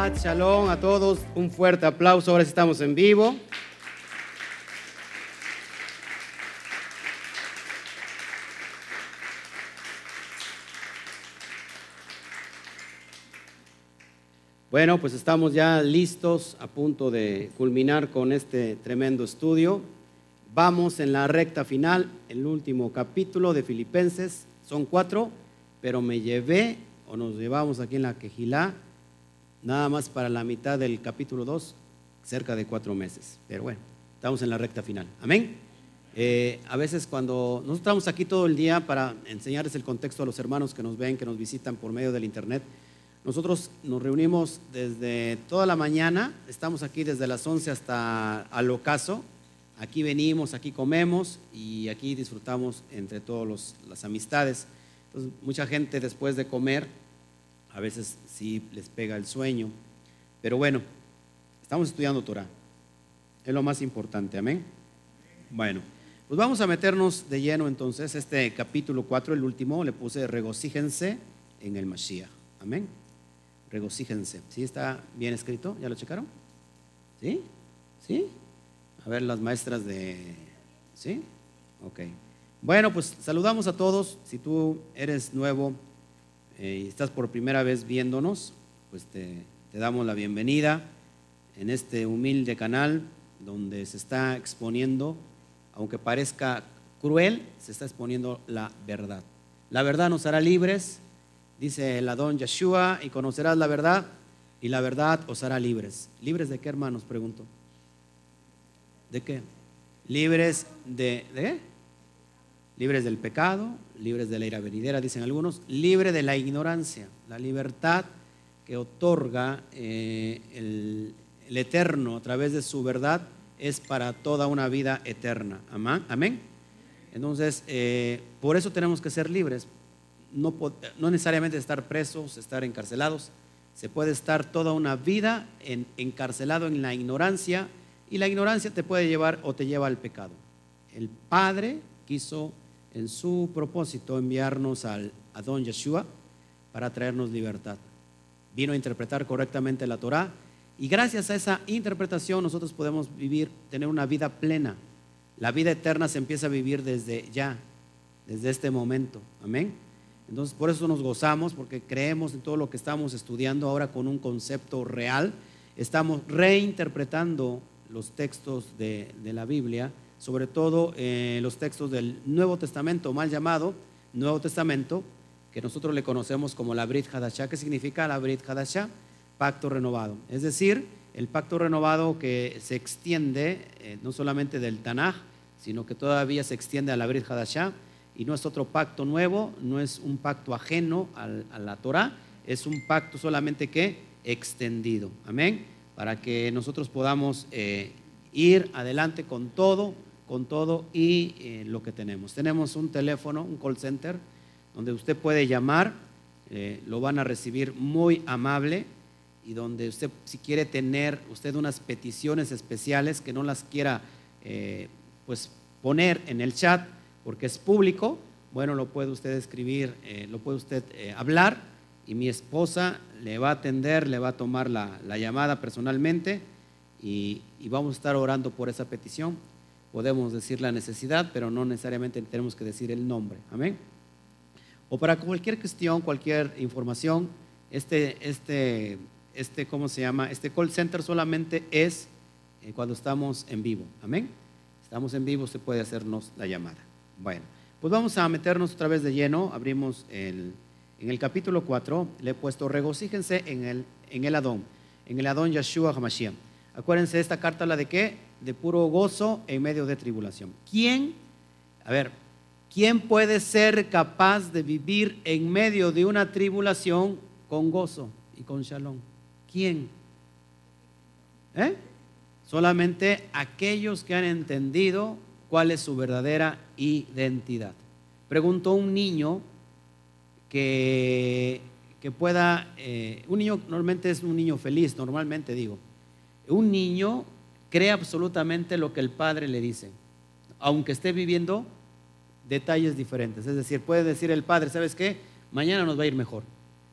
Shabbat, shalom a todos. Un fuerte aplauso. Ahora sí estamos en vivo. Bueno, pues estamos ya listos, a punto de culminar con este tremendo estudio. Vamos en la recta final, el último capítulo de Filipenses. Son cuatro, pero me llevé, o nos llevamos aquí en la quejilá, nada más para la mitad del capítulo 2, cerca de cuatro meses. Pero bueno, estamos en la recta final. Amén. Eh, a veces cuando nosotros estamos aquí todo el día para enseñarles el contexto a los hermanos que nos ven, que nos visitan por medio del internet, nosotros nos reunimos desde toda la mañana, estamos aquí desde las 11 hasta al ocaso, aquí venimos, aquí comemos y aquí disfrutamos entre todas las amistades. Mucha gente después de comer, a veces sí les pega el sueño, pero bueno, estamos estudiando Torah, es lo más importante, amén. Bueno, pues vamos a meternos de lleno entonces, este capítulo 4, el último, le puse regocíjense en el Mashiach, amén regocíjense. ¿Sí está bien escrito? ¿Ya lo checaron? ¿Sí? ¿Sí? A ver, las maestras de... ¿Sí? Ok. Bueno, pues saludamos a todos. Si tú eres nuevo eh, y estás por primera vez viéndonos, pues te, te damos la bienvenida en este humilde canal donde se está exponiendo, aunque parezca cruel, se está exponiendo la verdad. La verdad nos hará libres dice el Adón Yeshua, y conocerás la verdad, y la verdad os hará libres. ¿Libres de qué, hermanos? Pregunto. ¿De qué? Libres de, ¿de Libres del pecado, libres de la ira venidera, dicen algunos, libre de la ignorancia, la libertad que otorga eh, el, Eterno a través de su verdad es para toda una vida eterna. Amén. Entonces, eh, por eso tenemos que ser libres, no, necesariamente estar presos, estar encarcelados, se puede estar toda una vida encarcelado en la ignorancia y la ignorancia te puede llevar o te lleva al pecado. El Padre quiso en su propósito enviarnos al, a Don Yeshua para traernos libertad. Vino a interpretar correctamente la Torah y gracias a esa interpretación nosotros podemos vivir, tener una vida plena. La vida eterna se empieza a vivir desde ya, desde este momento. Amén. Entonces, por eso nos gozamos, porque creemos en todo lo que estamos estudiando ahora con un concepto real. Estamos reinterpretando los textos de, la Biblia, sobre todo eh, los textos del Nuevo Testamento, mal llamado Nuevo Testamento, que nosotros le conocemos como la Brit Hadashah. ¿Qué significa la Brit Hadashah? Pacto renovado. Es decir, el pacto renovado que se extiende eh, no solamente del Tanaj, sino que todavía se extiende a la Brit Hadashah y no es otro pacto nuevo, no es un pacto ajeno a la Torah, es un pacto solamente que extendido. Amén. Para que nosotros podamos eh, ir adelante con todo, con todo y eh, lo que tenemos. Tenemos un teléfono, un call center, donde usted puede llamar, eh, lo van a recibir muy amable y donde usted si quiere tener usted unas peticiones especiales que no las quiera pues poner en el chat, porque es público, bueno, lo puede usted escribir, eh, lo puede usted eh, hablar y mi esposa le va a atender, le va a tomar la, llamada personalmente y, vamos a estar orando por esa petición. Podemos decir la necesidad, pero no necesariamente tenemos que decir el nombre. Amén. O para cualquier cuestión, cualquier información, este, este, este, ¿cómo se llama? Este call center solamente es eh, cuando estamos en vivo. Amén. Estamos en vivo, se puede hacernos la llamada. Bueno, pues vamos a meternos otra vez de lleno. Abrimos el, en el capítulo 4, le he puesto regocíjense en el, en el Adón, en el Adón Yeshua HaMashiach. Acuérdense, esta carta la de qué? De puro gozo en medio de tribulación. ¿Quién? A ver, ¿quién puede ser capaz de vivir en medio de una tribulación con gozo y con shalom? ¿Quién? ¿Eh? Solamente aquellos que han entendido cuál es su verdadera identidad. Preguntó un niño que, que pueda, eh, un niño normalmente es un niño feliz, normalmente digo, un niño cree absolutamente lo que el padre le dice, aunque esté viviendo detalles diferentes. Es decir, puede decir el padre, ¿sabes qué? Mañana nos va a ir mejor.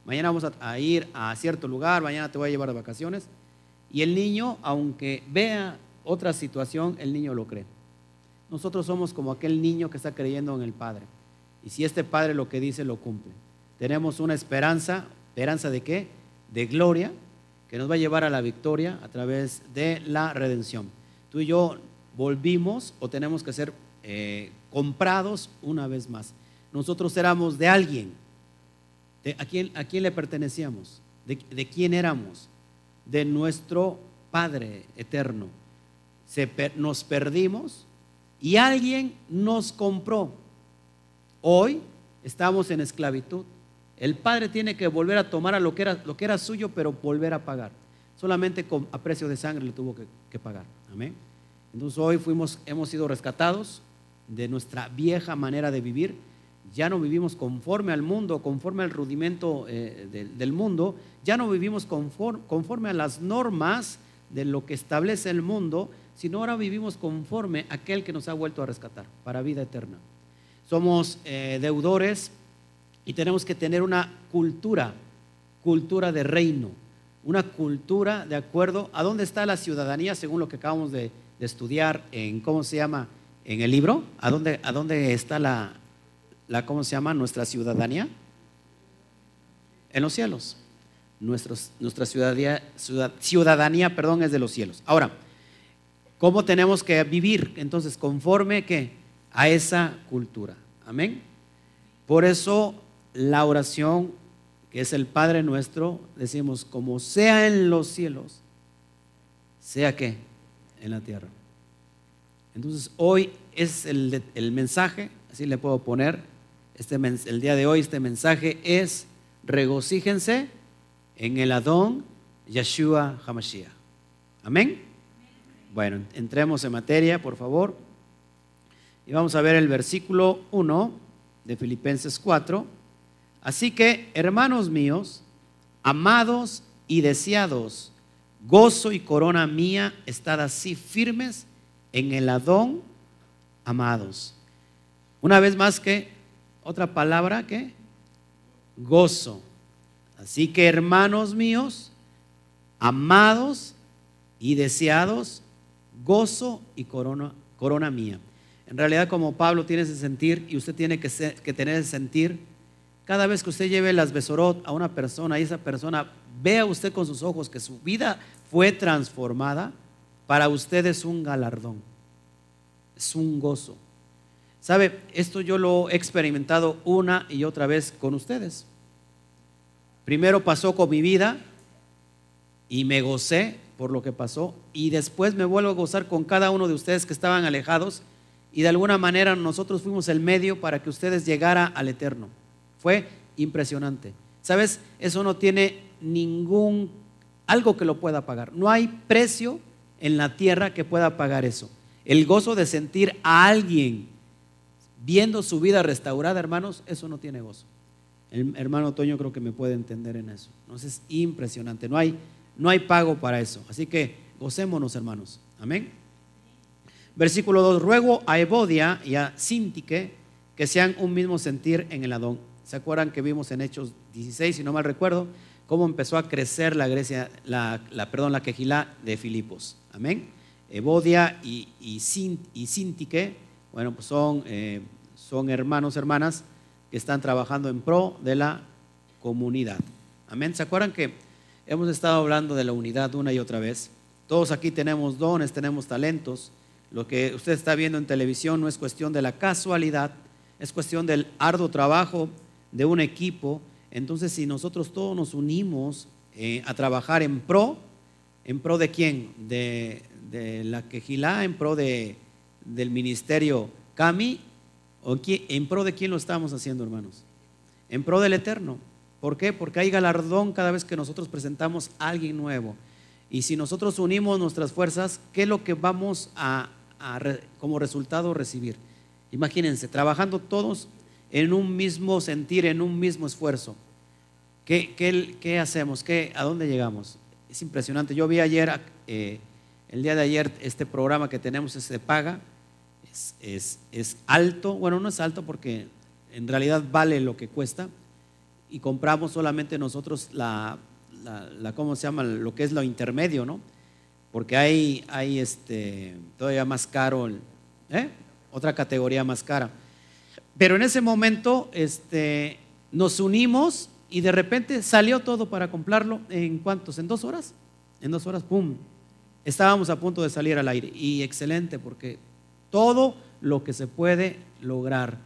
mañana vamos a, ir a cierto lugar, mañana te voy a llevar de vacaciones. Y el niño, aunque vea otra situación, el niño lo cree. Nosotros somos como aquel niño que está creyendo en el Padre. Y si este Padre lo que dice, lo cumple. Tenemos una esperanza, esperanza de qué? De gloria, que nos va a llevar a la victoria a través de la redención. Tú y yo volvimos o tenemos que ser eh, comprados una vez más. Nosotros éramos de alguien. a, quién, ¿A quién le pertenecíamos? ¿De, ¿De, quién éramos? De nuestro Padre eterno. Se, nos perdimos y alguien nos compró. Hoy estamos en esclavitud. El Padre tiene que volver a tomar lo que era, lo que era suyo, pero volver a pagar. Solamente a precio de sangre le tuvo que, pagar. Amén. Entonces hoy fuimos, hemos sido rescatados de nuestra vieja manera de vivir. Ya no vivimos conforme al mundo, conforme al rudimento eh, del mundo. Ya no vivimos conforme, conforme a las normas de lo que establece el mundo, sino ahora vivimos conforme a aquel que nos ha vuelto a rescatar para vida eterna. Somos eh, deudores y tenemos que tener una cultura, cultura de reino, una cultura de acuerdo a dónde está la ciudadanía según lo que acabamos de, estudiar en, ¿cómo se llama? En el libro, ¿a dónde, a dónde está la, la, ¿cómo se llama? Nuestra ciudadanía. En los cielos. Nuestra ciudadanía, ciudadanía, perdón, es de los cielos. Ahora, ¿cómo tenemos que vivir? Entonces, conforme a esa cultura. Amén. Por eso la oración, que es el Padre nuestro, decimos, como sea en los cielos, sea que en la tierra. Entonces hoy es el, mensaje, así le puedo poner, este, el día de hoy este mensaje es regocíjense en el Adón Yeshua Hamashiach. Amén. Bueno, entremos en materia, por favor. Y vamos a ver el versículo 1 de Filipenses 4. Así que, hermanos míos, amados y deseados, gozo y corona mía, estad así firmes en el Adón, amados. Una vez más que, otra palabra que, gozo. Así que hermanos míos, amados y deseados, gozo y corona, corona mía. En realidad como Pablo tiene ese sentir y usted tiene que, que tener ese sentir, cada vez que usted lleve las besorot a una persona y esa persona vea usted con sus ojos que su vida fue transformada, para usted es un galardón, es un gozo. ¿Sabe? Esto yo lo he experimentado una y otra vez con ustedes. Primero pasó con mi vida y me gocé por lo que pasó y después me vuelvo a gozar con cada uno de ustedes que estaban alejados y de alguna manera nosotros fuimos el medio para que ustedes llegara al eterno. Fue impresionante. ¿Sabes? Eso no tiene ningún, algo que lo pueda pagar. No hay precio en la tierra que pueda pagar eso. El gozo de sentir a alguien viendo su vida restaurada, hermanos, eso no tiene gozo. El hermano Toño creo que me puede entender en eso. Entonces es impresionante. No hay, no hay pago para eso. Así que gocémonos, hermanos. Amén. Versículo 2. Ruego a Evodia y a Sintique que sean un mismo sentir en el Adón. ¿Se acuerdan que vimos en Hechos 16, si no mal recuerdo? cómo empezó a crecer la Grecia, la, perdón, la quejilá de Filipos. Amén. Evodia y, y, bueno, pues son, eh, son hermanos, hermanas que están trabajando en pro de la comunidad. Amén. ¿Se acuerdan que hemos estado hablando de la unidad una y otra vez? Todos aquí tenemos dones, tenemos talentos. Lo que usted está viendo en televisión no es cuestión de la casualidad, es cuestión del arduo trabajo de un equipo entonces, si nosotros todos nos unimos eh, a trabajar en pro, ¿en pro de quién? De, la quejilá, en pro de, del ministerio Cami, o en pro de quién lo estamos haciendo, hermanos? En pro del Eterno. ¿Por qué? Porque hay galardón cada vez que nosotros presentamos a alguien nuevo. Y si nosotros unimos nuestras fuerzas, ¿qué es lo que vamos a, como resultado recibir? Imagínense, trabajando todos en un mismo sentir, en un mismo esfuerzo. ¿Qué, qué, hacemos? ¿Qué, ¿A dónde llegamos? Es impresionante. Yo vi ayer, eh, el día de ayer, este programa que tenemos es de paga. Es, es, alto, bueno, no es alto porque en realidad vale lo que cuesta. y compramos solamente nosotros la, la, ¿cómo se llama? Lo que es lo intermedio, ¿no? Porque hay, hay este, todavía más caro, ¿eh? otra categoría más cara. Pero en ese momento este, nos unimos y de repente salió todo para comprarlo. ¿En cuántos? ¿En dos horas? En dos horas, ¡pum! Estábamos a punto de salir al aire. Y excelente, porque todo lo que se puede lograr,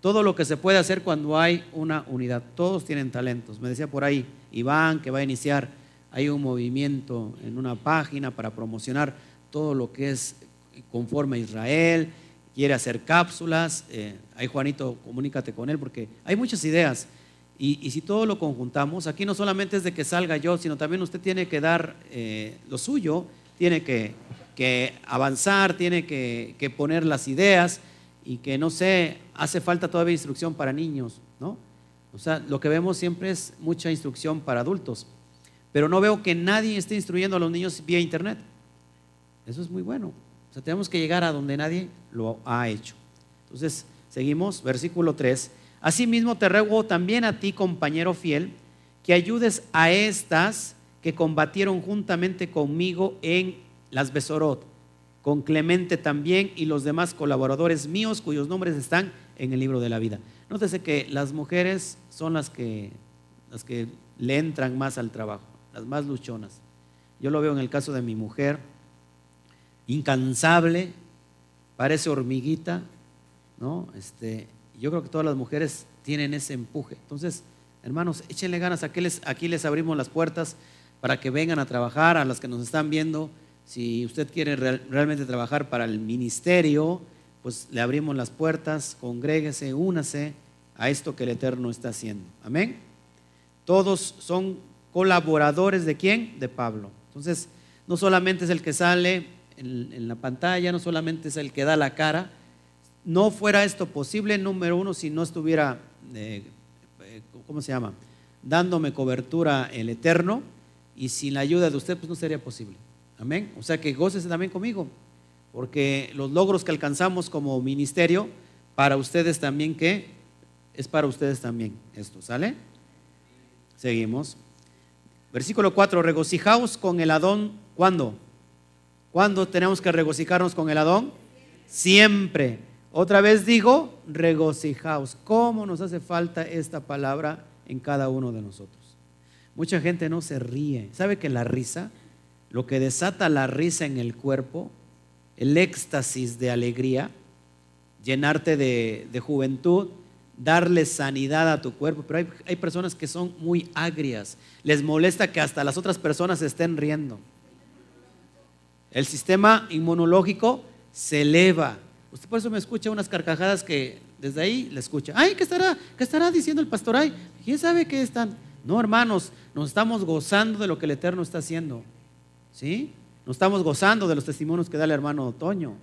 todo lo que se puede hacer cuando hay una unidad, todos tienen talentos. Me decía por ahí Iván que va a iniciar, hay un movimiento en una página para promocionar todo lo que es conforme a Israel, quiere hacer cápsulas, eh, ahí Juanito, comunícate con él porque hay muchas ideas. Y, si todo lo conjuntamos, aquí no solamente es de que salga yo, sino también usted tiene que dar eh, lo suyo, tiene que, avanzar, tiene que, que, poner las ideas y que no sé, hace falta todavía instrucción para niños, ¿no? O sea, lo que vemos siempre es mucha instrucción para adultos, pero no veo que nadie esté instruyendo a los niños vía internet. Eso es muy bueno. O sea, tenemos que llegar a donde nadie lo ha hecho. Entonces, seguimos, versículo 3. Asimismo te ruego también a ti, compañero fiel, que ayudes a estas que combatieron juntamente conmigo en las Besorot, con Clemente también y los demás colaboradores míos cuyos nombres están en el libro de la vida. Nótese que las mujeres son las que, las que le entran más al trabajo, las más luchonas. Yo lo veo en el caso de mi mujer, incansable, parece hormiguita, ¿no? Este, yo creo que todas las mujeres tienen ese empuje. Entonces, hermanos, échenle ganas. Aquí les, aquí les abrimos las puertas para que vengan a trabajar, a las que nos están viendo. Si usted quiere realmente trabajar para el ministerio, pues le abrimos las puertas, congréguese, únase a esto que el Eterno está haciendo. Amén. Todos son colaboradores de quién? De Pablo. Entonces, no solamente es el que sale en la pantalla, no solamente es el que da la cara, no fuera esto posible, número uno, si no estuviera, eh, eh, ¿cómo se llama? Dándome cobertura el Eterno y sin la ayuda de usted, pues no sería posible. Amén. O sea que gócese también conmigo, porque los logros que alcanzamos como ministerio, para ustedes también, ¿qué? Es para ustedes también esto, ¿sale? Seguimos. Versículo 4, regocijaos con el Adón, ¿cuándo? ¿Cuándo tenemos que regocijarnos con el Adón? Siempre otra vez digo, regocijaos. ¿Cómo nos hace falta esta palabra en cada uno de nosotros? Mucha gente no se ríe. ¿Sabe que la risa, lo que desata la risa en el cuerpo, el éxtasis de alegría, llenarte de, juventud, darle sanidad a tu cuerpo, pero hay, hay personas que son muy agrias, les molesta que hasta las otras personas estén riendo. El sistema inmunológico se eleva, Usted por eso me escucha unas carcajadas que desde ahí le escucha. Ay, ¿qué estará, qué estará diciendo el pastor? Ay, ¿quién sabe qué están? No, hermanos, nos estamos gozando de lo que el Eterno está haciendo. ¿Sí? Nos estamos gozando de los testimonios que da el hermano Otoño.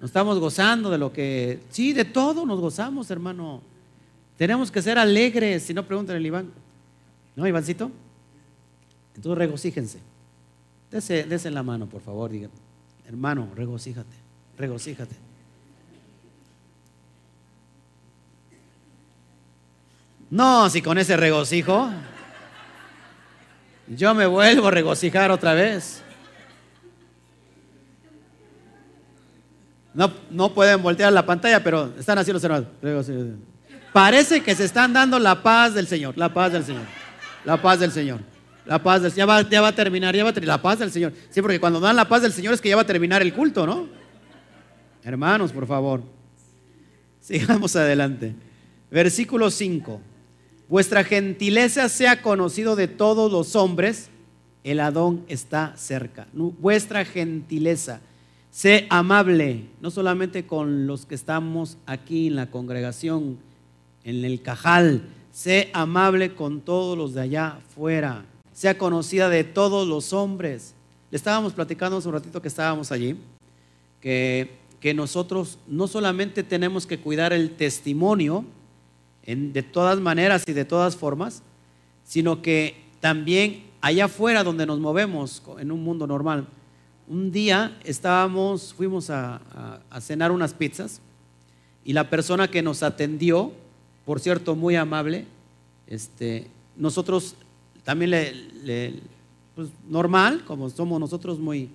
Nos estamos gozando de lo que... Sí, de todo nos gozamos, hermano. Tenemos que ser alegres, si no preguntan el Iván. ¿No, Ivancito? Entonces regocíjense. Dese, dese la mano, por favor. Diga, hermano, regocíjate, regocíjate. No, si con ese regocijo, yo me vuelvo a regocijar otra vez. No, no pueden voltear la pantalla, pero están así los. Parece que se están dando la paz del Señor, la paz del Señor, la paz del Señor. La paz del Señor. Ya va, a terminar, ya va a terminar. La paz del Señor. Sí, porque cuando dan la paz del Señor es que ya va a terminar el culto, ¿no? Hermanos, por favor. Sigamos adelante. Versículo 5 vuestra gentileza sea conocido de todos los hombres, el Adón está cerca. Vuestra gentileza, sé amable, no solamente con los que estamos aquí en la congregación, en el cajal, sé amable con todos los de allá afuera, sea conocida de todos los hombres. Le estábamos platicando hace un ratito que estábamos allí, que, que nosotros no solamente tenemos que cuidar el testimonio, de todas maneras y de todas formas, sino que también allá afuera donde nos movemos en un mundo normal. Un día estábamos, fuimos a, cenar unas pizzas y la persona que nos atendió, por cierto, muy amable, este, nosotros también le, pues, normal, como somos nosotros muy,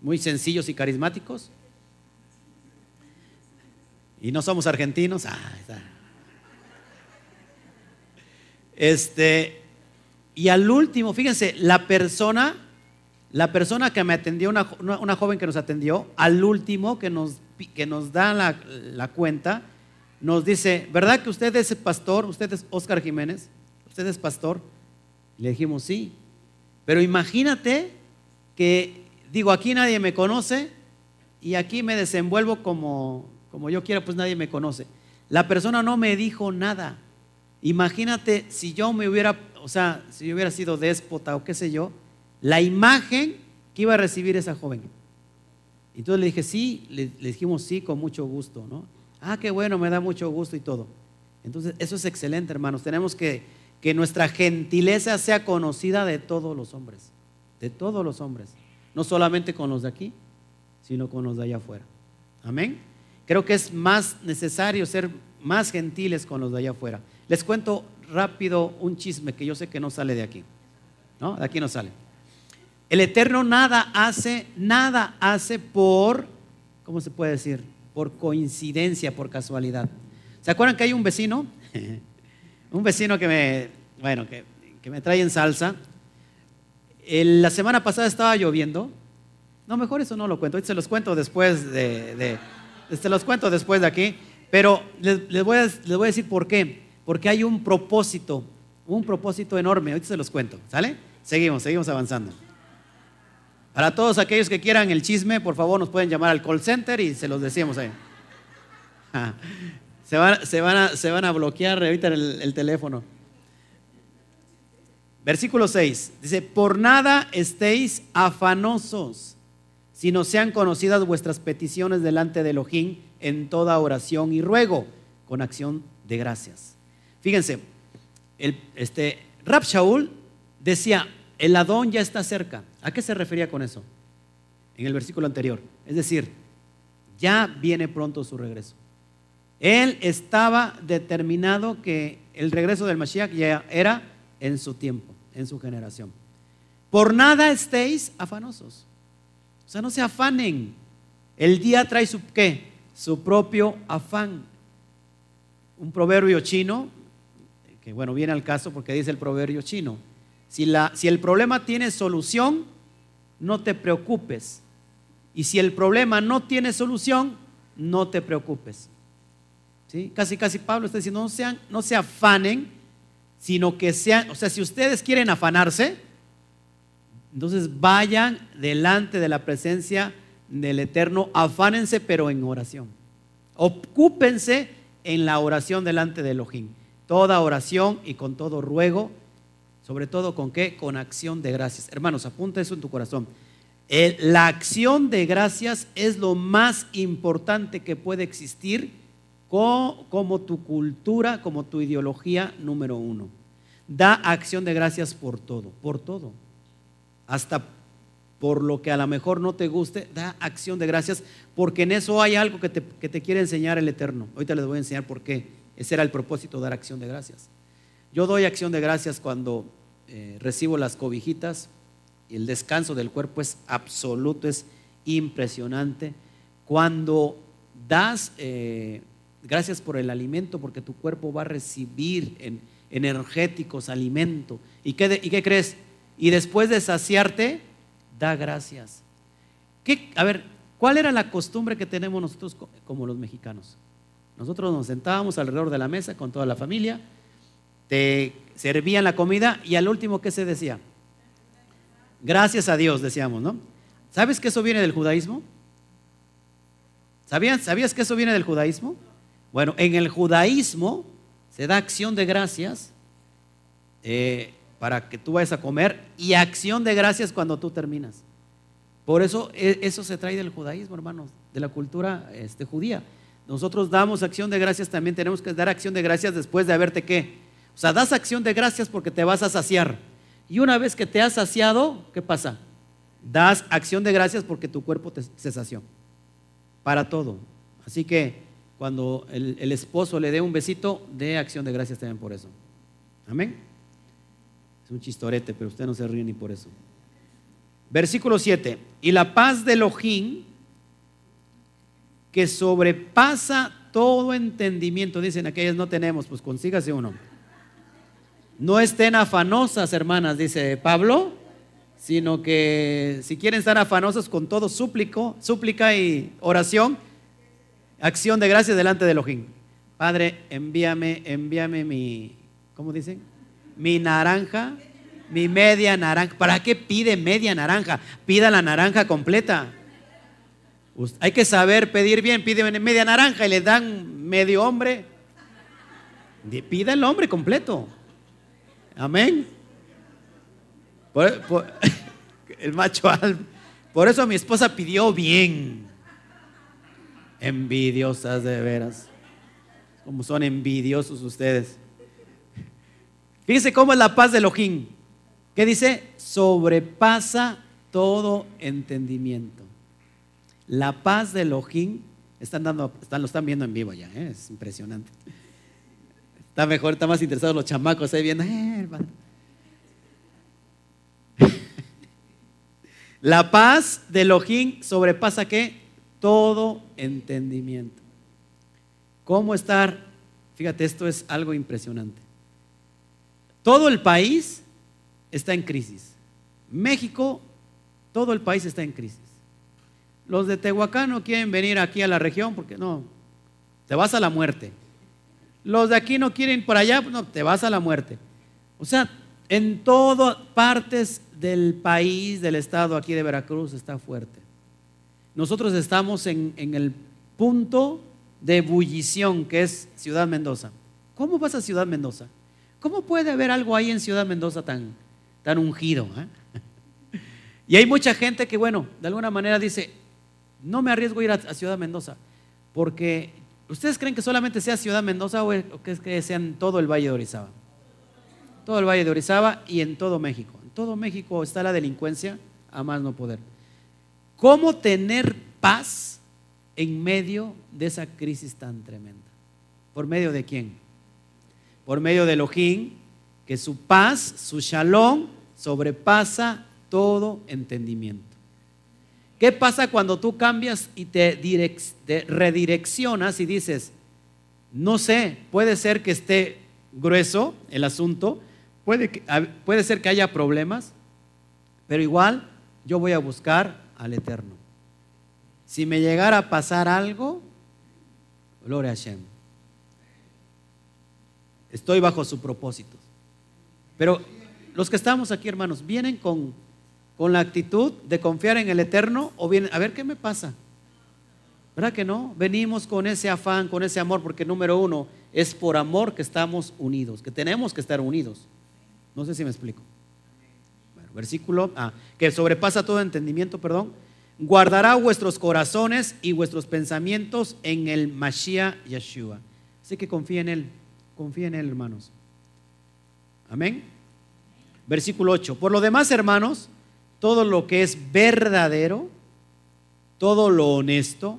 muy sencillos y carismáticos, y no somos argentinos, ah, este, y al último, fíjense, la persona, la persona que me atendió, una, una, joven que nos atendió, al último que nos, que nos da la, la, cuenta, nos dice, ¿verdad que usted es pastor? ¿Usted es Oscar Jiménez? ¿Usted es pastor? Le dijimos, sí. Pero imagínate que, digo, aquí nadie me conoce y aquí me desenvuelvo como, como yo quiera, pues nadie me conoce. La persona no me dijo nada. Imagínate si yo me hubiera, o sea, si yo hubiera sido déspota o qué sé yo, la imagen que iba a recibir esa joven. Entonces le dije, sí, le, dijimos sí con mucho gusto, ¿no? Ah, qué bueno, me da mucho gusto y todo. Entonces, eso es excelente, hermanos. Tenemos que, que nuestra gentileza sea conocida de todos los hombres, de todos los hombres. No solamente con los de aquí, sino con los de allá afuera. Amén. Creo que es más necesario ser más gentiles con los de allá afuera. Les cuento rápido un chisme que yo sé que no sale de aquí. ¿No? De aquí no sale. El Eterno nada hace, nada hace por, ¿cómo se puede decir? Por coincidencia, por casualidad. ¿Se acuerdan que hay un vecino? un vecino que me, bueno, que, me trae en salsa. la semana pasada estaba lloviendo. No, mejor eso no lo cuento. se los cuento después de, se los cuento después de aquí. Pero les, voy a, les voy a decir por qué porque hay un propósito, un propósito enorme. Ahorita se los cuento, ¿sale? Seguimos, seguimos avanzando. Para todos aquellos que quieran el chisme, por favor nos pueden llamar al call center y se los decimos ahí. Se van, se van, a, bloquear ahorita el, el teléfono. Versículo 6 dice, por nada estéis afanosos, sino sean conocidas vuestras peticiones delante de Elohim en toda oración y ruego, con acción de gracias. Fíjense, este, Rab Shaul decía, el Adón ya está cerca. ¿A qué se refería con eso? En el versículo anterior. Es decir, ya viene pronto su regreso. Él estaba determinado que el regreso del Mashiach ya era en su tiempo, en su generación. Por nada estéis afanosos. O sea, no se afanen. El día trae su qué? Su propio afán. Un proverbio chino que bueno, viene al caso porque dice el proverbio chino, si, la, si el problema tiene solución, no te preocupes. Y si el problema no tiene solución, no te preocupes. Casi, casi Pablo está diciendo, no, no se afanen, sino que sean, o sea, si ustedes quieren afanarse, entonces vayan delante de la presencia del Eterno, afánense pero en oración. Ocúpense en la oración delante de Elohim toda oración y con todo ruego, sobre todo con qué? Con acción de gracias. Hermanos, apunta eso en tu corazón. la acción de gracias es lo más importante que puede existir como, tu cultura, como tu ideología número uno. Da acción de gracias por todo, por todo. Hasta por lo que a lo mejor no te guste, da acción de gracias, porque en eso hay algo que te, que te quiere enseñar el Eterno. Ahorita les voy a enseñar por qué. Ese era el propósito, dar acción de gracias. Yo doy acción de gracias cuando eh, recibo las cobijitas y el descanso del cuerpo es absoluto, es impresionante. Cuando das eh, gracias por el alimento, porque tu cuerpo va a recibir en, energéticos, alimento. ¿Y qué, ¿Y qué crees? Y después de saciarte, da gracias. ¿Qué, a ver, ¿cuál era la costumbre que tenemos nosotros como los mexicanos? Nosotros nos sentábamos alrededor de la mesa con toda la familia, te servían la comida y al último, ¿qué se decía? Gracias a Dios, decíamos, ¿no? ¿Sabes que eso viene del judaísmo? ¿Sabías, ¿Sabías que eso viene del judaísmo? Bueno, en el judaísmo se da acción de gracias eh, para que tú vayas a comer y acción de gracias cuando tú terminas. Por eso e, eso se trae del judaísmo, hermanos, de la cultura este, judía nosotros damos acción de gracias, también tenemos que dar acción de gracias después de haberte qué. O sea, das acción de gracias porque te vas a saciar. Y una vez que te has saciado, ¿qué pasa? Das acción de gracias porque tu cuerpo te, se sació. Para todo. Así que cuando el, esposo le dé un besito, dé acción de gracias también por eso. Amén. Es un chistorete, pero usted no se ríe ni por eso. Versículo 7. Y la paz de Elohim, que sobrepasa todo entendimiento, dicen aquellas no tenemos, pues consígase uno. No estén afanosas, hermanas, dice Pablo, sino que si quieren estar afanosas con todo súplico, súplica y oración, acción de gracia delante de Elohim. Padre, envíame, envíame mi, ¿cómo dicen? Mi naranja, mi media naranja. ¿Para qué pide media naranja? Pida la naranja completa. Hay que saber pedir bien, pide media naranja y le dan medio hombre. Pida el hombre completo. Amén. el macho alfa. Por eso mi esposa pidió bien. Envidiosas de veras. Como son envidiosos ustedes. Fíjense cómo es la paz de Elohim. ¿Qué dice? Sobrepasa todo entendimiento. La paz de Elohim, están dando, están, lo están viendo en vivo ya, ¿eh? es impresionante. Está mejor, está más interesados los chamacos ahí viendo. Eh, La paz de Elohim sobrepasa qué? Todo entendimiento. ¿Cómo estar? Fíjate, esto es algo impresionante. Todo el país está en crisis. México, todo el país está en crisis. Los de Tehuacán no quieren venir aquí a la región porque no, te vas a la muerte. Los de aquí no quieren ir para allá, no, te vas a la muerte. O sea, en todas partes del país, del estado aquí de Veracruz está fuerte. Nosotros estamos en, el punto de ebullición que es Ciudad Mendoza. ¿Cómo vas a Ciudad Mendoza? ¿Cómo puede haber algo ahí en Ciudad Mendoza tan, tan ungido? Eh? Y hay mucha gente que, bueno, de alguna manera dice, no me arriesgo a ir a, Ciudad Mendoza, porque ¿ustedes creen que solamente sea Ciudad Mendoza o, que es que sea en todo el Valle de Orizaba? Todo el Valle de Orizaba y en todo México. En todo México está la delincuencia a más no poder. ¿Cómo tener paz en medio de esa crisis tan tremenda? ¿Por medio de quién? Por medio de Elohim, que su paz, su shalom, sobrepasa todo entendimiento. ¿Qué pasa cuando tú cambias y te, redireccionas y dices, no sé, puede ser que esté grueso el asunto, puede, puede ser que haya problemas, pero igual yo voy a buscar al Eterno. Si me llegara a pasar algo, gloria a Hashem. Estoy bajo su propósito. Pero los que estamos aquí, hermanos, vienen con, con la actitud de confiar en el Eterno o vienen, a ver qué me pasa. ¿Verdad que no? Venimos con ese afán, con ese amor, porque número uno, es por amor que estamos unidos, que tenemos que estar unidos. No sé si me explico. Versículo, ah, que sobrepasa todo entendimiento, perdón guardará vuestros corazones y vuestros pensamientos en el Mashiach Yeshua. Así que confía en Él, confía en Él, hermanos. Amén. Versículo 8. Por lo demás, hermanos, todo lo que es verdadero, todo lo honesto,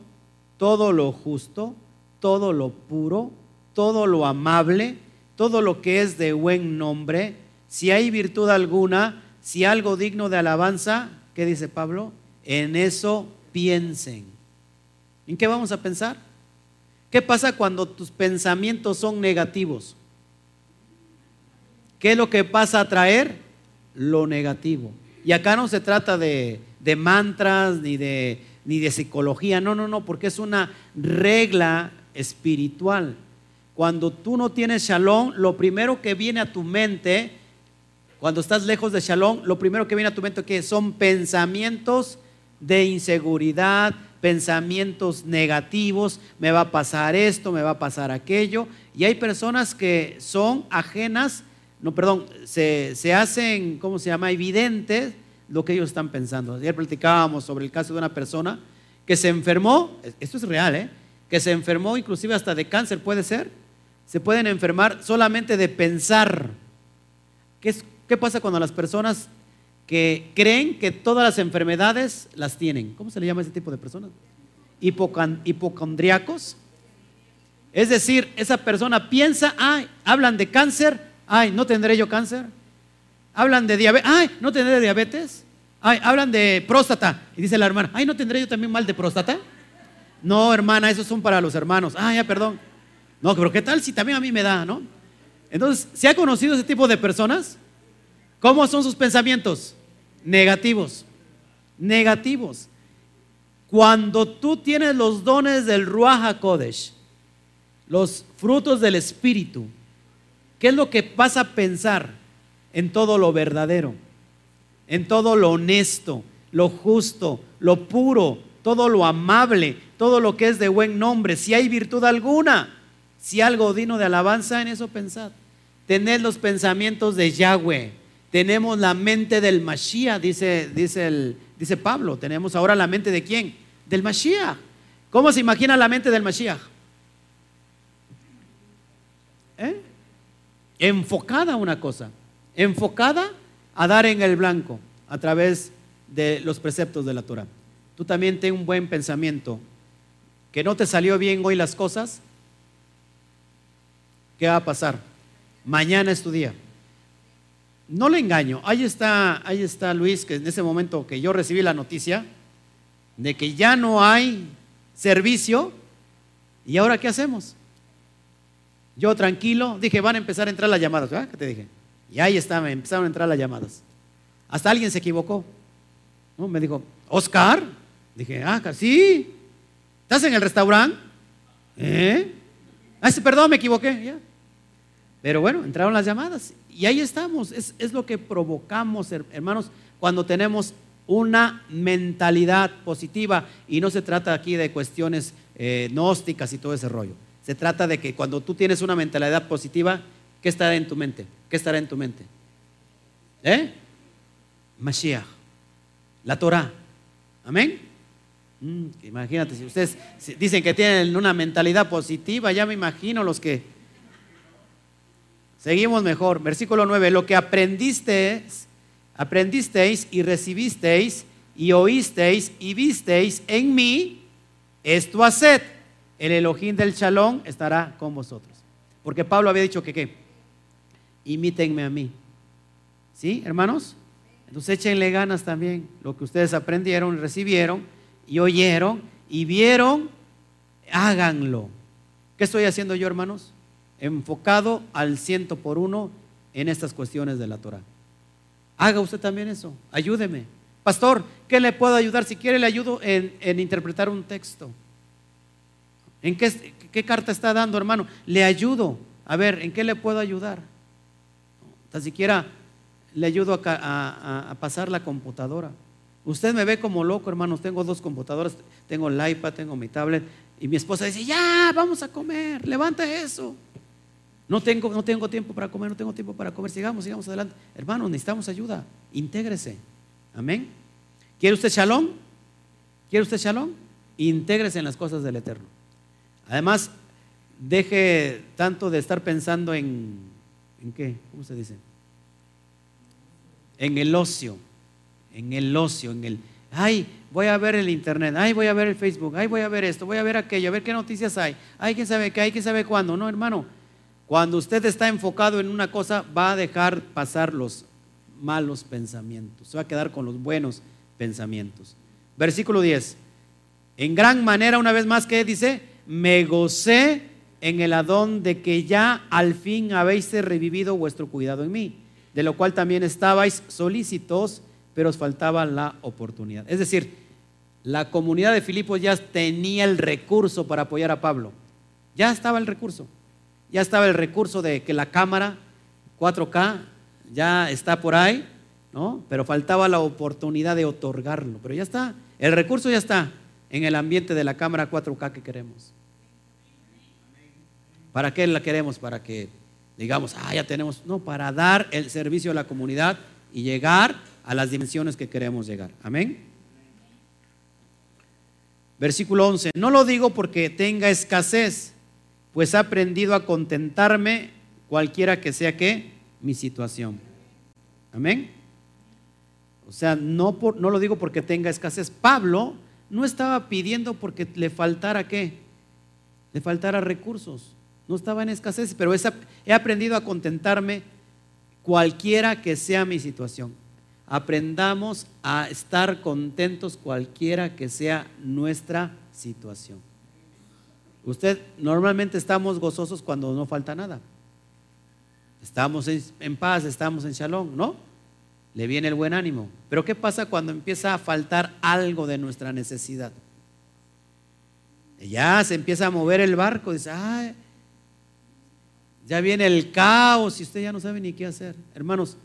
todo lo justo, todo lo puro, todo lo amable, todo lo que es de buen nombre, si hay virtud alguna, si algo digno de alabanza, ¿qué dice Pablo? En eso piensen. ¿En qué vamos a pensar? ¿Qué pasa cuando tus pensamientos son negativos? ¿Qué es lo que pasa a traer? Lo negativo. Y acá no se trata de, mantras ni de, ni de psicología, no, no, no, porque es una regla espiritual. Cuando tú no tienes shalom, lo primero que viene a tu mente, cuando estás lejos de shalom, lo primero que viene a tu mente que son pensamientos de inseguridad, pensamientos negativos, me va a pasar esto, me va a pasar aquello. Y hay personas que son ajenas, no, perdón, se, hacen, ¿cómo se llama?, evidentes lo que ellos están pensando. Ayer platicábamos sobre el caso de una persona que se enfermó, esto es real, ¿eh? que se enfermó inclusive hasta de cáncer, puede ser. Se pueden enfermar solamente de pensar. ¿Qué, qué pasa cuando las personas que creen que todas las enfermedades las tienen. ¿Cómo se le llama a ese tipo de personas? hipocondriacos. Es decir, esa persona piensa, ah, hablan de cáncer, Ay, ¿no tendré yo cáncer? Hablan de diabetes. Ay, ¿no tendré diabetes? Ay, hablan de próstata. Y dice la hermana, ay, ¿no tendré yo también mal de próstata? No, hermana, esos son para los hermanos. Ah, ya, perdón. No, pero ¿qué tal si también a mí me da, no? Entonces, ¿se ha conocido ese tipo de personas? ¿Cómo son sus pensamientos? Negativos. Negativos. Cuando tú tienes los dones del Ruach Kodesh, los frutos del Espíritu, ¿qué es lo que vas a pensar en todo lo verdadero? En todo lo honesto, lo justo, lo puro, todo lo amable, todo lo que es de buen nombre, si hay virtud alguna, si algo digno de alabanza, en eso pensad. Tened los pensamientos de Yahweh. Tenemos la mente del Mashiach, dice, dice, el, dice Pablo. Tenemos ahora la mente de quién? Del Mashiach. ¿Cómo se imagina la mente del Mashiach? ¿Eh? Enfocada a una cosa. Enfocada a dar en el blanco a través de los preceptos de la Torah. Tú también ten un buen pensamiento. Que no te salió bien hoy las cosas. ¿Qué va a pasar? Mañana es tu día. No le engaño. Ahí está, ahí está Luis, que en ese momento que yo recibí la noticia de que ya no hay servicio. ¿Y ahora qué hacemos? Yo tranquilo, dije, van a empezar a entrar las llamadas. ¿Verdad? ¿Qué te dije? Y ahí está, me empezaron a entrar las llamadas. Hasta alguien se equivocó. ¿No? Me dijo, Oscar. Dije, ah, sí. ¿Estás en el restaurante? ¿Eh? Ah, perdón, me equivoqué. Pero bueno, entraron las llamadas. Y ahí estamos. Es, lo que provocamos, hermanos, cuando tenemos una mentalidad positiva. Y no se trata aquí de cuestiones eh, gnósticas y todo ese rollo. Se trata de que cuando tú tienes una mentalidad positiva, ¿qué estará en tu mente? ¿Qué estará en tu mente? ¿Eh? Mashiach, la Torah. Amén. Mm, imagínate, si ustedes dicen que tienen una mentalidad positiva, ya me imagino los que... Seguimos mejor. Versículo 9, lo que aprendisteis, aprendisteis y recibisteis y oísteis y visteis en mí, esto haced. El Elohim del Shalom estará con vosotros. Porque Pablo había dicho que qué? Imítenme a mí. ¿Sí, hermanos? Entonces échenle ganas también. Lo que ustedes aprendieron, recibieron y oyeron y vieron, háganlo. ¿Qué estoy haciendo yo, hermanos? Enfocado al ciento por uno en estas cuestiones de la Torah. Haga usted también eso. Ayúdeme. Pastor, ¿qué le puedo ayudar? Si quiere, le ayudo en, interpretar un texto. ¿En qué, carta está dando, hermano? Le ayudo. A ver, ¿en qué le puedo ayudar? Tan siquiera le ayudo a, pasar la computadora. Usted me ve como loco, hermanos. Tengo dos computadoras, tengo el iPad, tengo mi tablet. Y mi esposa dice, ya, vamos a comer, levanta eso. No tengo, no tengo tiempo para comer, no tengo tiempo para comer. Sigamos, sigamos adelante. Hermanos, necesitamos ayuda. Intégrese. Amén. ¿Quiere usted shalom? ¿Quiere usted shalom? Intégrese en las cosas del Eterno. Además, deje tanto de estar pensando en, ¿en qué? ¿Cómo se dice? en el ocio, en el ocio, en el, ay, voy a ver el internet, ay, voy a ver el Facebook, ay, voy a ver esto, voy a ver aquello, a ver qué noticias hay, ay, quién sabe qué, hay, quién sabe cuándo. No, hermano, cuando usted está enfocado en una cosa, va a dejar pasar los malos pensamientos, se va a quedar con los buenos pensamientos. Versículo 10. En gran manera, una vez más, que dice? Me gocé en el adón de que ya al fin habéis revivido vuestro cuidado en mí de lo cual también estabais solícitos, pero os faltaba la oportunidad. Es decir, la comunidad de Filipos ya tenía el recurso para apoyar a Pablo. Ya estaba el recurso. Ya estaba el recurso de que la cámara 4K ya está por ahí, ¿no? Pero faltaba la oportunidad de otorgarlo. Pero ya está, el recurso ya está en el ambiente de la cámara 4K que queremos. ¿Para qué la queremos? Para que digamos, ah, ya tenemos, no, para dar el servicio a la comunidad y llegar a las dimensiones que queremos llegar. Amén. Versículo 11, no lo digo porque tenga escasez, pues he aprendido a contentarme cualquiera que sea que mi situación. Amén. O sea, no, por, no lo digo porque tenga escasez. Pablo no estaba pidiendo porque le faltara qué? Le faltara recursos no estaba en escasez, pero he aprendido a contentarme cualquiera que sea mi situación. Aprendamos a estar contentos cualquiera que sea nuestra situación. Usted normalmente estamos gozosos cuando no falta nada. Estamos en, paz, estamos en shalom, ¿no? Le viene el buen ánimo. Pero ¿qué pasa cuando empieza a faltar algo de nuestra necesidad? Ya se empieza a mover el barco, dice, ay, ya viene el caos y usted ya no sabe ni qué hacer. Hermanos,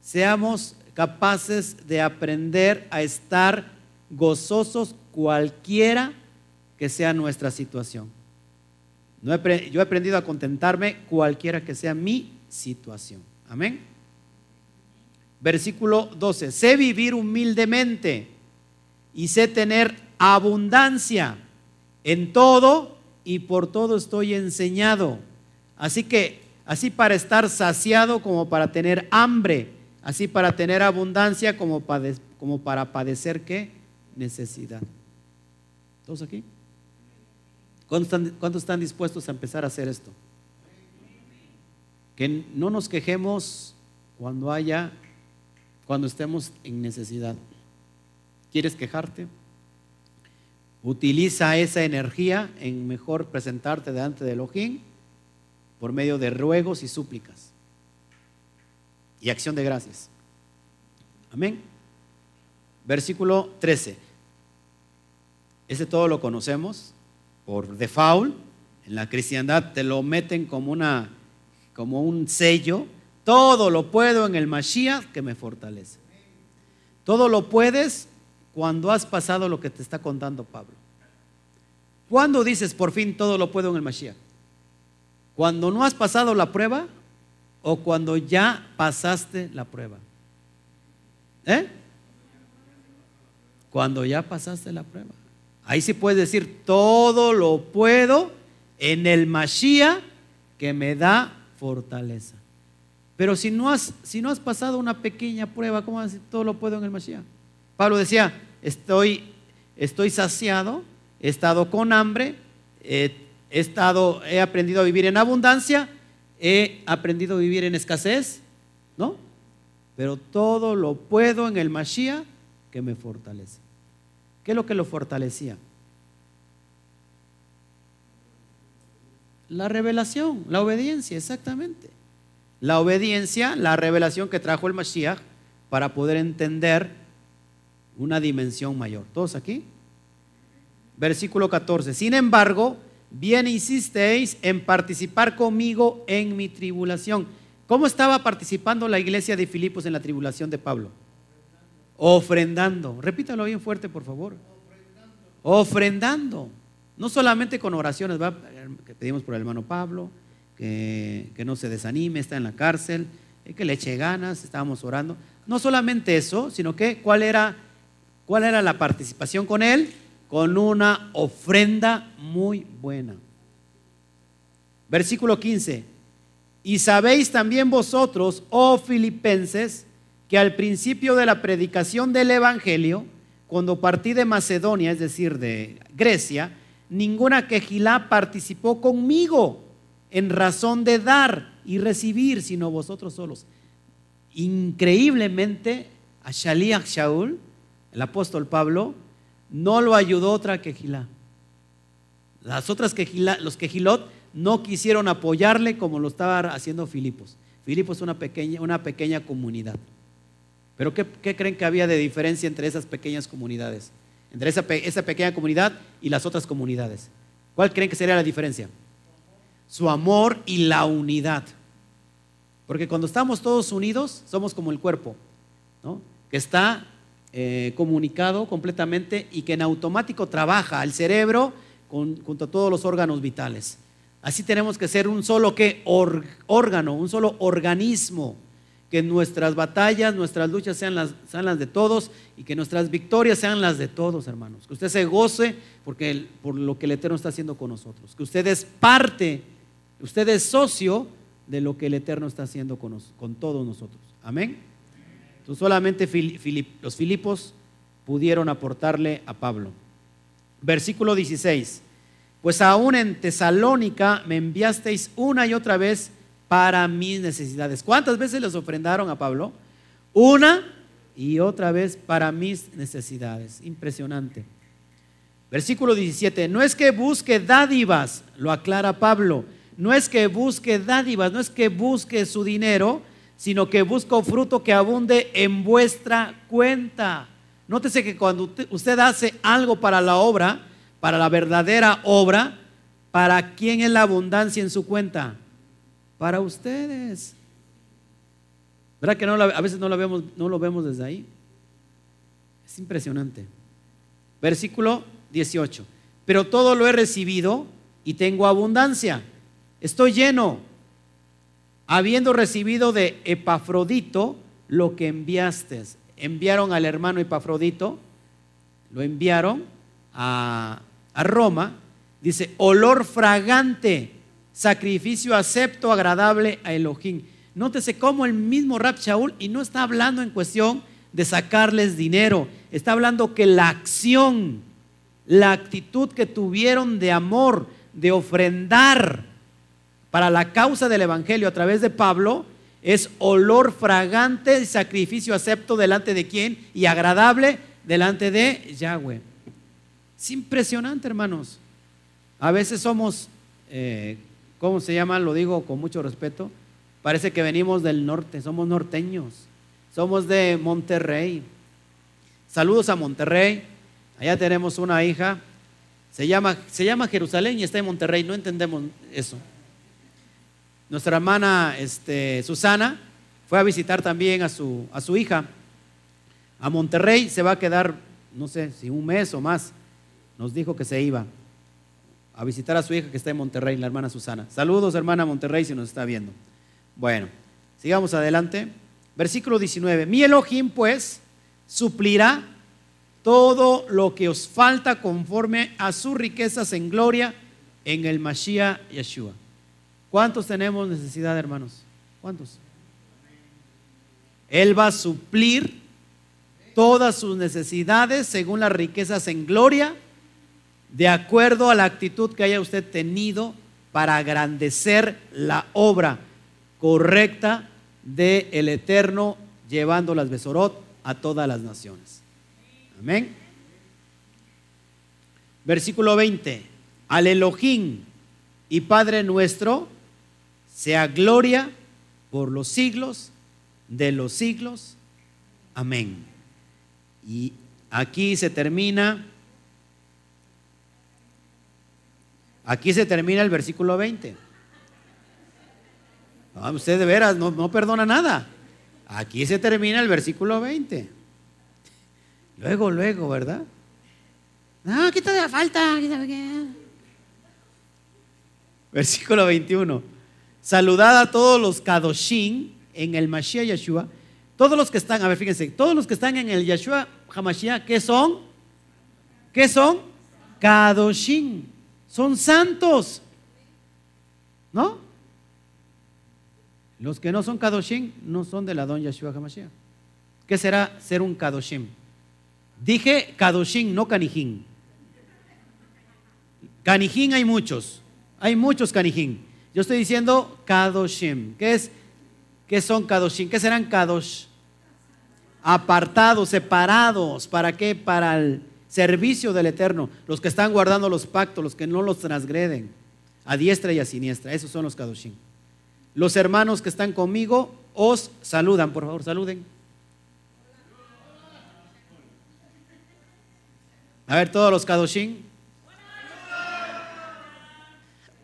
seamos capaces de aprender a estar gozosos cualquiera que sea nuestra situación. yo he aprendido a contentarme cualquiera que sea mi situación. Amén. Versículo 12. Sé vivir humildemente y sé tener abundancia en todo y por todo estoy enseñado. Así que, así para estar saciado como para tener hambre, así para tener abundancia como para, como para padecer qué? Necesidad. ¿Todos aquí? ¿Cuántos están, dispuestos a empezar a hacer esto? Que no nos quejemos cuando haya, cuando estemos en necesidad. ¿Quieres quejarte? Utiliza esa energía en mejor presentarte delante de Elohim por medio de ruegos y súplicas y acción de gracias. Amén. Versículo 13. Ese todo lo conocemos por default. En la cristiandad te lo meten como, una, como un sello. Todo lo puedo en el Mashiach que me fortalece. Todo lo puedes cuando has pasado lo que te está contando Pablo. ¿Cuándo dices por fin todo lo puedo en el Mashiach? ¿Cuando no has pasado la prueba o cuando ya pasaste la prueba? ¿Eh? Cuando ya pasaste la prueba. Ahí sí puedes decir, todo lo puedo en el Mashiach que me da fortaleza. Pero si no has, pasado una pequeña prueba, ¿cómo vas a decir todo lo puedo en el Mashiach? Pablo decía, estoy, estoy saciado, he estado con hambre, he, estado, he aprendido a vivir en abundancia, he aprendido a vivir en escasez, ¿no? Pero todo lo puedo en el Mashiach que me fortalece. ¿Qué es lo que lo fortalecía? La revelación, la obediencia, exactamente. La obediencia, la revelación que trajo el Mashiach para poder entender una dimensión mayor. ¿Todos aquí? Versículo 14. Sin embargo, bien insisteis en participar conmigo en mi tribulación. ¿Cómo estaba participando la iglesia de Filipos en la tribulación de Pablo? Ofrendando. Repítalo bien fuerte, por favor. Ofrendando. No solamente con oraciones, que pedimos por el hermano Pablo, que, que no se desanime, está en la cárcel, que le eche ganas, estábamos orando. No solamente eso, sino que cuál era ¿Cuál era la participación con él? Con una ofrenda muy buena. Versículo 15. Y sabéis también vosotros, oh filipenses, que al principio de la predicación del Evangelio, cuando partí de Macedonia, es decir, de Grecia, ninguna quejilá participó conmigo en razón de dar y recibir, sino vosotros solos. Increíblemente, a Shaliach Shaul el apóstol Pablo, no lo ayudó otra quejilá. Las otras quejilá, los quejilot no quisieron apoyarle como lo estaba haciendo Filipos. Filipos es una pequeña, una pequeña comunidad. Pero ¿qué, creen que había de diferencia entre esas pequeñas comunidades? Entre esa, pequeña comunidad y las otras comunidades. ¿Cuál creen que sería la diferencia? Su amor y la unidad. Porque cuando estamos todos unidos, somos como el cuerpo, ¿no? que está eh, comunicado completamente y que en automático trabaja el cerebro junto a todos los órganos vitales. Así tenemos que ser un solo que órgano, un solo organismo, que nuestras batallas, nuestras luchas sean las, sean las de todos y que nuestras victorias sean las de todos, hermanos. Que usted se goce porque por lo que el Eterno está haciendo con nosotros. Que usted es parte, usted es socio de lo que el Eterno está haciendo con, con todos nosotros. Amén solamente los Filipos pudieron aportarle a Pablo. Versículo 16. Pues aún en Tesalónica me enviasteis una y otra vez para mis necesidades. ¿Cuántas veces les ofrendaron a Pablo? Una y otra vez para mis necesidades. Impresionante. Versículo 17, no es que busque dádivas, lo aclara Pablo, no es que busque dádivas, no es que busque su dinero, sino que busco fruto que abunde en vuestra cuenta. Nótese que cuando usted hace algo para la obra, para la verdadera obra, ¿para quién es la abundancia en su cuenta? Para ustedes. ¿Verdad que no, a veces no lo, vemos, no lo vemos desde ahí? Es impresionante. Versículo 18. Pero todo lo he recibido y tengo abundancia. Estoy lleno, habiendo recibido de Epafrodito lo que enviaste. Enviaron al hermano Epafrodito, lo enviaron a, a Roma. Dice, olor fragante, sacrificio acepto, agradable a Elohim. Nótese cómo el mismo Rab Shaul, y no está hablando en cuestión de sacarles dinero, está hablando que la acción, la actitud que tuvieron de amor, de ofrendar para la causa del Evangelio a través de Pablo, es olor fragante, sacrificio acepto delante de quién y agradable delante de Yahweh. Es impresionante, hermanos. A veces somos, eh, ¿cómo se llama? Lo digo con mucho respeto, Parece que venimos del norte, somos norteños, somos de Monterrey. Saludos a Monterrey. Allá tenemos una hija, se llama, se llama Jerusalén y está en Monterrey, no entendemos eso. Nuestra hermana este, Susana fue a visitar también a su, a su hija a Monterrey, se va a quedar, no sé si un mes o más, nos dijo que se iba a visitar a su hija que está en Monterrey, la hermana Susana. Saludos hermana Monterrey si nos está viendo. Bueno, sigamos adelante. Versículo 19. Mi Elohim pues suplirá todo lo que os falta conforme a sus riquezas en gloria en el Mashiach Yeshua. ¿Cuántos tenemos necesidad, hermanos? ¿Cuántos? Él va a suplir todas sus necesidades según las riquezas en gloria, de acuerdo a la actitud que haya usted tenido para agrandecer la obra correcta del el Eterno, llevando las Besorot a todas las naciones. Amén. Versículo 20. Al Elohim y Padre nuestro, sea gloria por los siglos de los siglos. Amén. Y aquí se termina, aquí se termina el versículo 20. Ah, usted de veras no, perdona nada. Aquí se termina el versículo 20. Luego, luego, ¿verdad? No, aquí todavía falta. Versículo 21. Saludad a todos los Kadoshim en el Mashiach Yeshua. Todos los que están, a ver, fíjense, todos los que están en el Yeshua Hamashiach, ¿qué son? ¿Qué son? Kadoshim. Son santos. ¿No? Los que no son Kadoshim no son de la don Yeshua HaMashiach. ¿Qué será ser un Kadoshim? Dije Kadoshim, no Kanijin. Kanijin hay muchos. Hay muchos Kanijin. Yo estoy diciendo Kadoshim. ¿Qué es? ¿Qué son Kadoshim? ¿Qué serán Kadosh? Apartados, separados. ¿Para qué? Para el servicio del Eterno. Los que están guardando los pactos, los que no los transgreden. A diestra y a siniestra. Esos son los Kadoshim. Los hermanos que están conmigo os saludan, por favor, saluden. A ver, todos los Kadoshim.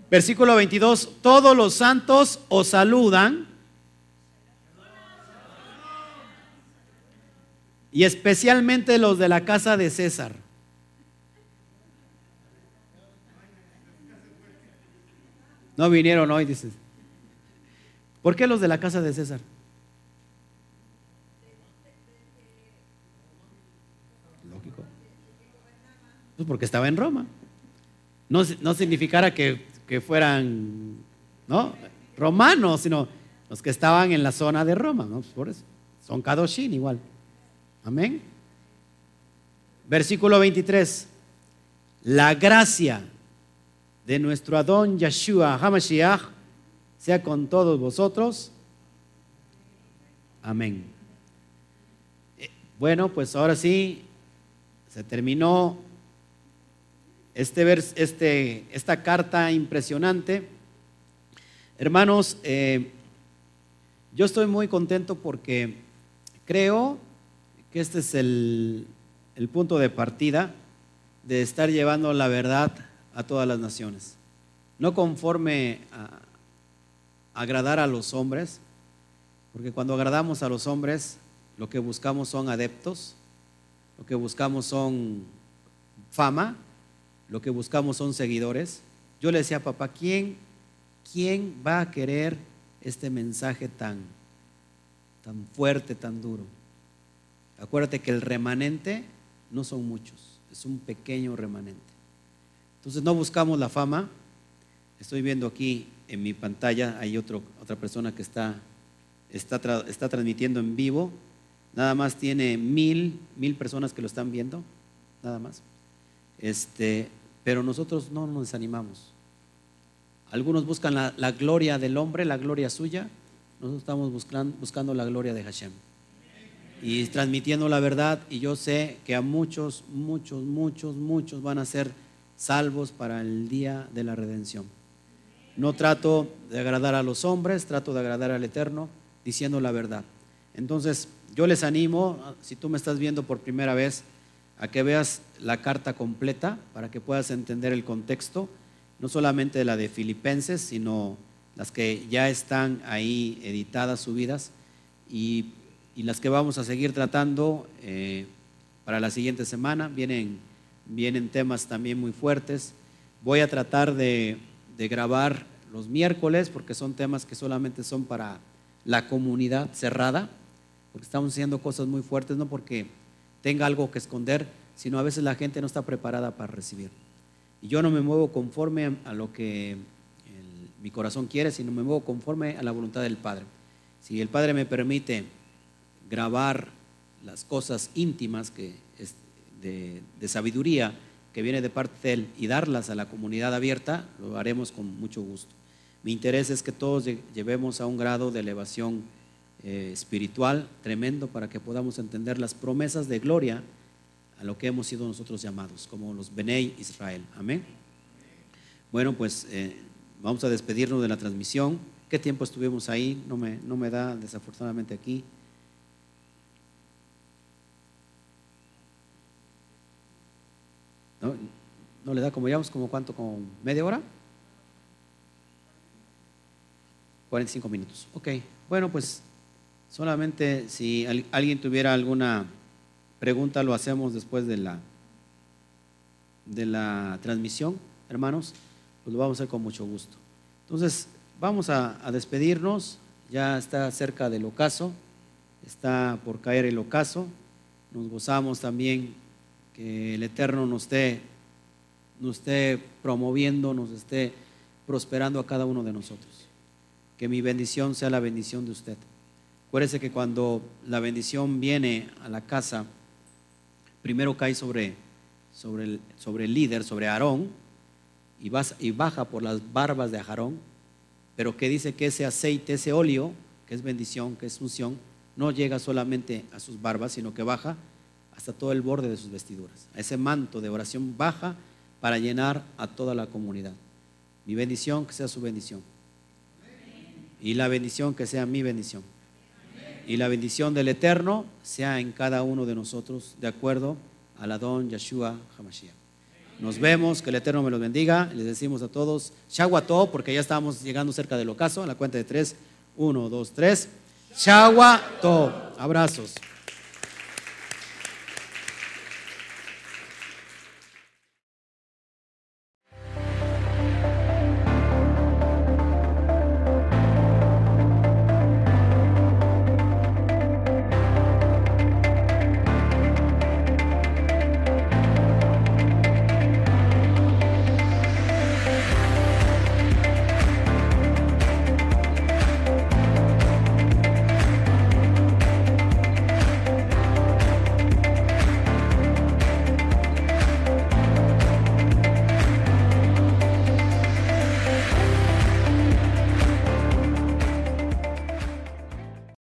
Versículo 22, todos los santos os saludan. Y especialmente los de la casa de César. No vinieron hoy, dices. ¿Por qué los de la casa de César? Lógico. Pues porque estaba en Roma. No, no significara que, fueran ¿no? romanos, sino los que estaban en la zona de Roma. ¿no? Pues por eso. Son Kadoshin igual. Amén. Versículo 23. La gracia de nuestro Adón Yeshua HaMashiach sea con todos vosotros. Amén. Eh, bueno, pues ahora sí, se terminó este, este, esta carta impresionante. Hermanos, eh, yo estoy muy contento porque creo que este es el, punto de partida de estar llevando la verdad a todas las naciones. No conforme a agradar a los hombres, porque cuando agradamos a los hombres, lo que buscamos son adeptos, lo que buscamos son fama, lo que buscamos son seguidores. Yo le decía a papá, ¿quién, quién va a querer este mensaje tan, tan fuerte, tan duro? Acuérdate que el remanente no son muchos, es un pequeño remanente. Entonces no buscamos la fama. Estoy viendo aquí en mi pantalla, hay otra persona que está está, está transmitiendo en vivo. Nada más tiene mil, mil personas que lo están viendo, nada más. Este, pero nosotros no nos desanimamos. Algunos buscan la, la gloria del hombre, la gloria suya. Nosotros estamos buscando, buscando la gloria de Hashem. Y transmitiendo la verdad. Y yo sé que a muchos, muchos, muchos, muchos van a ser salvos para el día de la redención. No trato de agradar a los hombres, trato de agradar al Eterno diciendo la verdad. Entonces, yo les animo, si tú me estás viendo por primera vez, a que veas la carta completa para que puedas entender el contexto, no solamente la de Filipenses, sino las que ya están ahí editadas, subidas, y, las que vamos a seguir tratando eh, para la siguiente semana. Vienen, vienen temas también muy fuertes. Voy a tratar de, de grabar los miércoles porque son temas que solamente son para la comunidad cerrada, porque estamos haciendo cosas muy fuertes, no porque tenga algo que esconder, sino a veces la gente no está preparada para recibir. Y yo no me muevo conforme a lo que mi corazón quiere, sino me muevo conforme a la voluntad del Padre. Si el Padre me permite grabar las cosas íntimas que de, sabiduría que viene de parte de Él y darlas a la comunidad abierta, lo haremos con mucho gusto. Mi interés es que todos llevemos a un grado de elevación eh, espiritual tremendo para que podamos entender las promesas de gloria a lo que hemos sido nosotros llamados, como los Benei Israel. Amén. Bueno, pues eh, vamos a despedirnos de la transmisión. ¿Qué tiempo estuvimos ahí? No me, no me da desafortunadamente aquí. ¿No? ¿No le da como llevamos como cuánto, como media hora? 45 minutos. Ok, bueno, pues solamente si alguien tuviera alguna pregunta, lo hacemos después de la, de la transmisión, hermanos, pues lo vamos a hacer con mucho gusto. Entonces, vamos a, despedirnos, ya está cerca del ocaso, está por caer el ocaso, nos gozamos también que el Eterno nos esté, nos esté promoviendo, nos esté prosperando a cada uno de nosotros que mi bendición sea la bendición de usted. Acuérdese que cuando la bendición viene a la casa, primero cae sobre, sobre, el, sobre el líder, sobre Aarón, y, y baja por las barbas de Aarón, pero que dice que ese aceite, ese óleo, que es bendición, que es unción, no llega solamente a sus barbas, sino que baja hasta todo el borde de sus vestiduras. A ese manto de oración baja para llenar a toda la comunidad. Mi bendición, que sea su bendición. Y la bendición que sea mi bendición. Y la bendición del Eterno sea en cada uno de nosotros, de acuerdo a la don Yeshua Hamashiach. Nos vemos, que el Eterno me los bendiga. Les decimos a todos, Shawato, porque ya estamos llegando cerca del ocaso, a la cuenta de tres. Uno, dos, tres. Shawato. Abrazos.